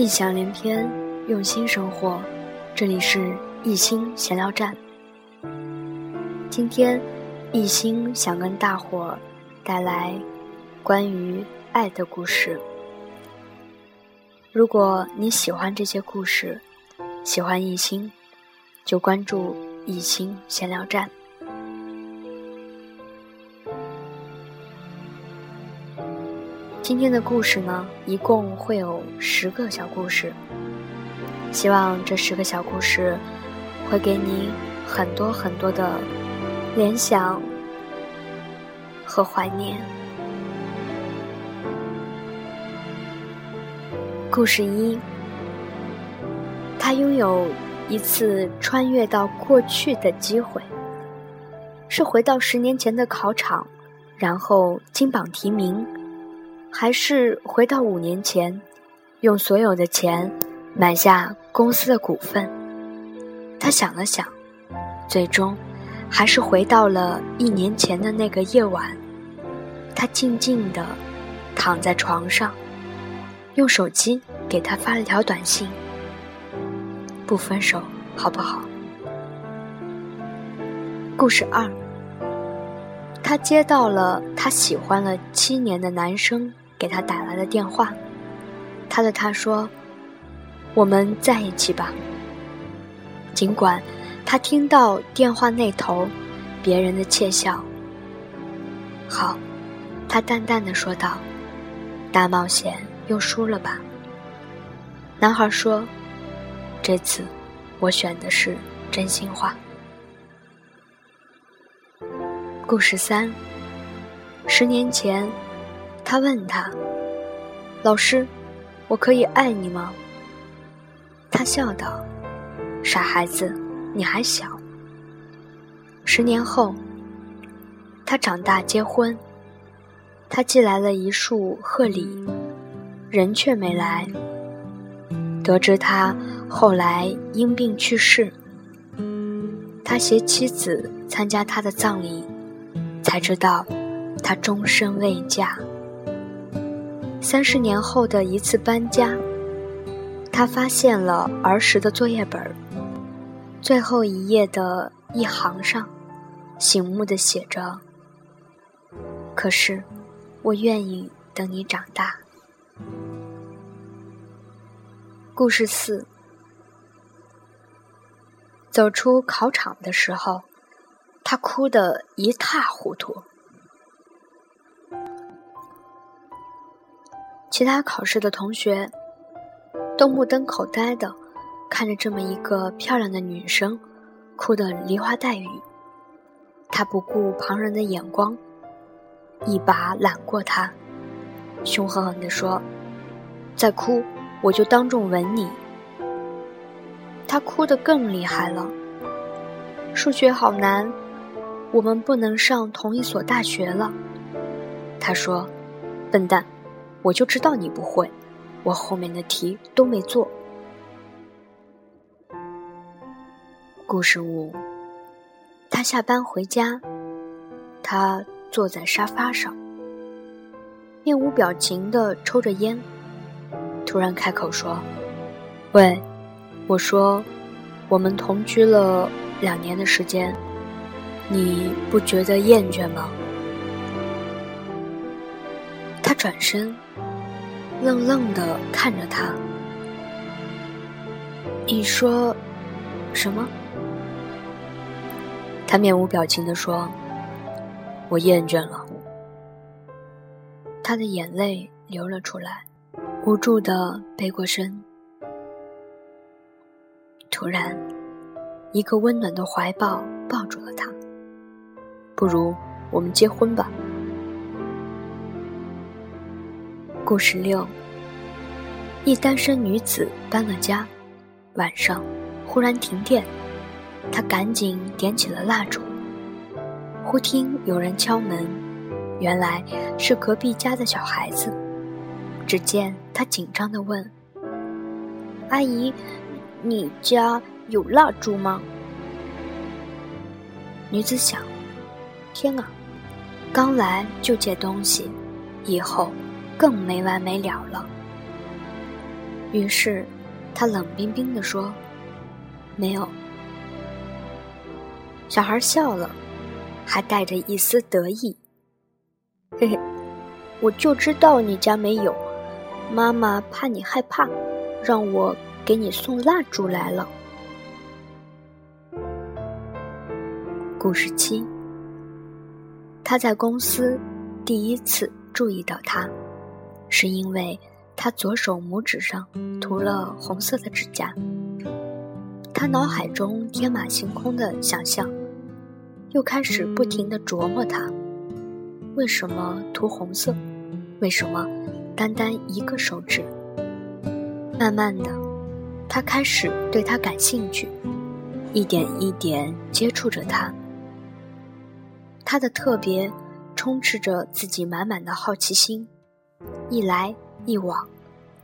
异想连篇，用心生活。这里是一心闲聊站。今天，一心想跟大伙带来关于爱的故事。如果你喜欢这些故事，喜欢一心，就关注一心闲聊站。今天的故事呢，一共会有十个小故事。希望这十个小故事会给你很多很多的联想和怀念。故事一，他拥有一次穿越到过去的机会，是回到十年前的考场，然后金榜题名。还是回到五年前，用所有的钱买下公司的股份。他想了想，最终还是回到了一年前的那个夜晚。他静静地躺在床上，用手机给他发了条短信：“不分手，好不好？”故事二，他接到了他喜欢了七年的男生。给他打来了电话，他对他说：“我们在一起吧。”尽管他听到电话那头别人的窃笑。好，他淡淡的说道：“大冒险又输了吧？”男孩说：“这次我选的是真心话。”故事三，十年前。他问他：“老师，我可以爱你吗？”他笑道：“傻孩子，你还小。”十年后，他长大结婚，他寄来了一束贺礼，人却没来。得知他后来因病去世，他携妻子参加他的葬礼，才知道他终身未嫁。三十年后的一次搬家，他发现了儿时的作业本最后一页的一行上，醒目的写着：“可是，我愿意等你长大。”故事四，走出考场的时候，他哭得一塌糊涂。其他考试的同学都目瞪口呆的看着这么一个漂亮的女生，哭得梨花带雨。他不顾旁人的眼光，一把揽过她，凶狠狠地说：“再哭，我就当众吻你。”她哭得更厉害了。数学好难，我们不能上同一所大学了。他说：“笨蛋。”我就知道你不会，我后面的题都没做。故事五，他下班回家，他坐在沙发上，面无表情的抽着烟，突然开口说：“喂，我说，我们同居了两年的时间，你不觉得厌倦吗？”他转身。愣愣的看着他，你说什么？他面无表情的说：“我厌倦了。”他的眼泪流了出来，无助的背过身。突然，一个温暖的怀抱抱住了他。不如我们结婚吧。故事六：一单身女子搬了家，晚上忽然停电，她赶紧点起了蜡烛。忽听有人敲门，原来是隔壁家的小孩子。只见他紧张地问：“阿姨，你家有蜡烛吗？”女子想：“天啊，刚来就借东西，以后……”更没完没了了。于是，他冷冰冰地说：“没有。”小孩笑了，还带着一丝得意：“嘿嘿，我就知道你家没有。妈妈怕你害怕，让我给你送蜡烛来了。”故事七，他在公司第一次注意到他，是因为。他左手拇指上涂了红色的指甲。他脑海中天马行空的想象，又开始不停地琢磨他为什么涂红色，为什么单单一个手指。慢慢的，他开始对他感兴趣，一点一点接触着他。他的特别充斥着自己满满的好奇心，一来。一往，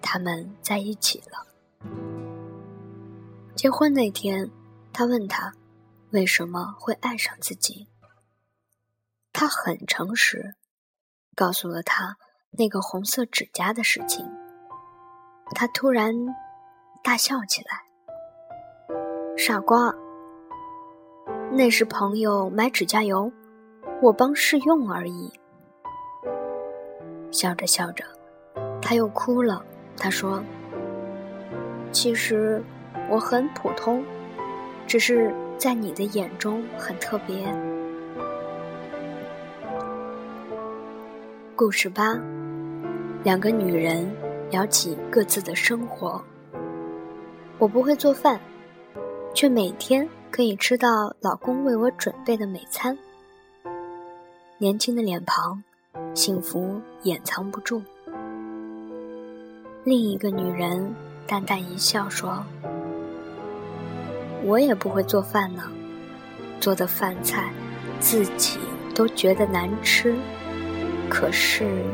他们在一起了。结婚那天，他问他为什么会爱上自己。他很诚实，告诉了他那个红色指甲的事情。他突然大笑起来：“傻瓜，那是朋友买指甲油，我帮试用而已。”笑着笑着。他又哭了。他说：“其实我很普通，只是在你的眼中很特别。”故事八：两个女人聊起各自的生活。我不会做饭，却每天可以吃到老公为我准备的美餐。年轻的脸庞，幸福掩藏不住。另一个女人淡淡一笑说：“我也不会做饭呢，做的饭菜自己都觉得难吃。可是，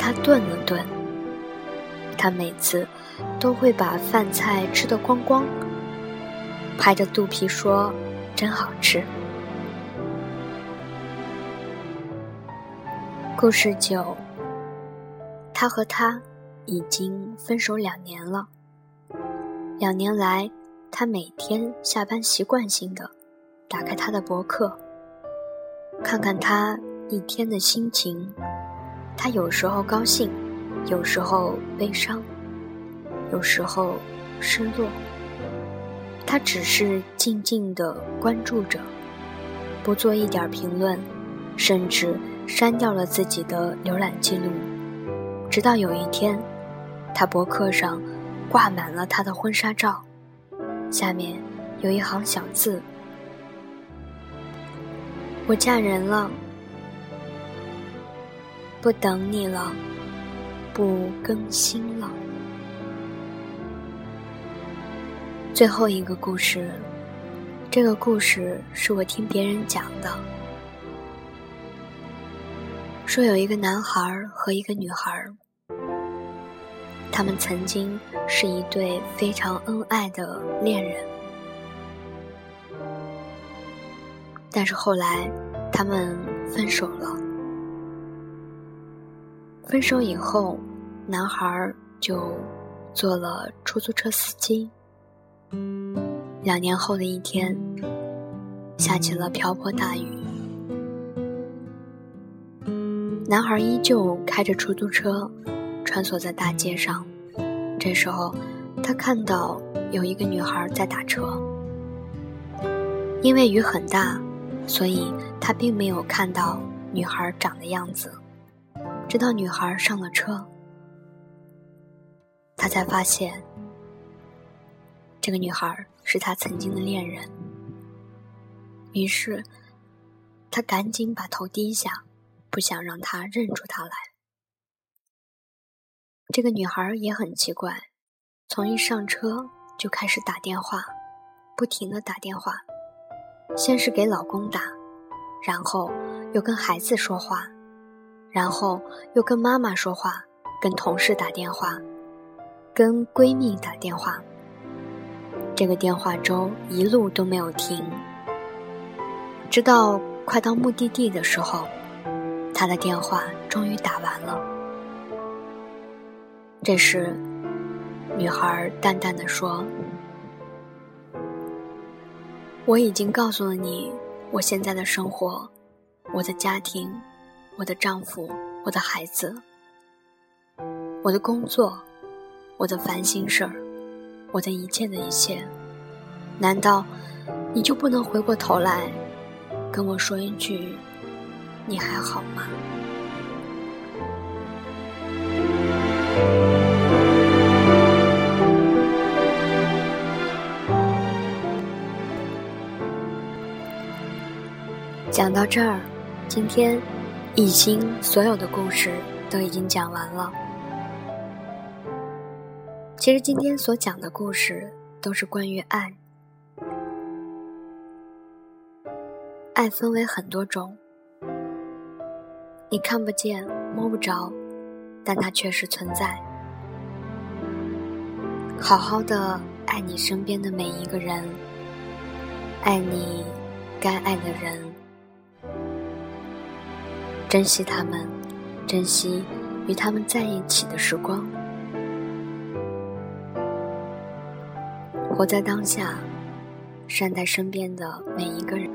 她顿了顿，她每次都会把饭菜吃得光光，拍着肚皮说：‘真好吃。’”故事九，他和他。已经分手两年了。两年来，他每天下班习惯性的打开他的博客，看看他一天的心情。他有时候高兴，有时候悲伤，有时候失落。他只是静静的关注着，不做一点评论，甚至删掉了自己的浏览记录。直到有一天。他博客上挂满了他的婚纱照，下面有一行小字：“我嫁人了，不等你了，不更新了。”最后一个故事，这个故事是我听别人讲的，说有一个男孩和一个女孩。他们曾经是一对非常恩爱的恋人，但是后来他们分手了。分手以后，男孩就做了出租车司机。两年后的一天，下起了瓢泼大雨，男孩依旧开着出租车。穿梭在大街上，这时候，他看到有一个女孩在打车。因为雨很大，所以他并没有看到女孩长的样子。直到女孩上了车，他才发现，这个女孩是他曾经的恋人。于是，他赶紧把头低下，不想让他认出他来。这个女孩也很奇怪，从一上车就开始打电话，不停的打电话，先是给老公打，然后又跟孩子说话，然后又跟妈妈说话，跟同事打电话，跟闺蜜打电话。这个电话粥一路都没有停，直到快到目的地的时候，他的电话终于打完了。这时，女孩淡淡的说：“我已经告诉了你，我现在的生活，我的家庭，我的丈夫，我的孩子，我的工作，我的烦心事儿，我的一切的一切。难道你就不能回过头来跟我说一句，你还好吗？”讲到这儿，今天易兴所有的故事都已经讲完了。其实今天所讲的故事都是关于爱，爱分为很多种，你看不见摸不着。但它确实存在。好好的爱你身边的每一个人，爱你该爱的人，珍惜他们，珍惜与他们在一起的时光，活在当下，善待身边的每一个人。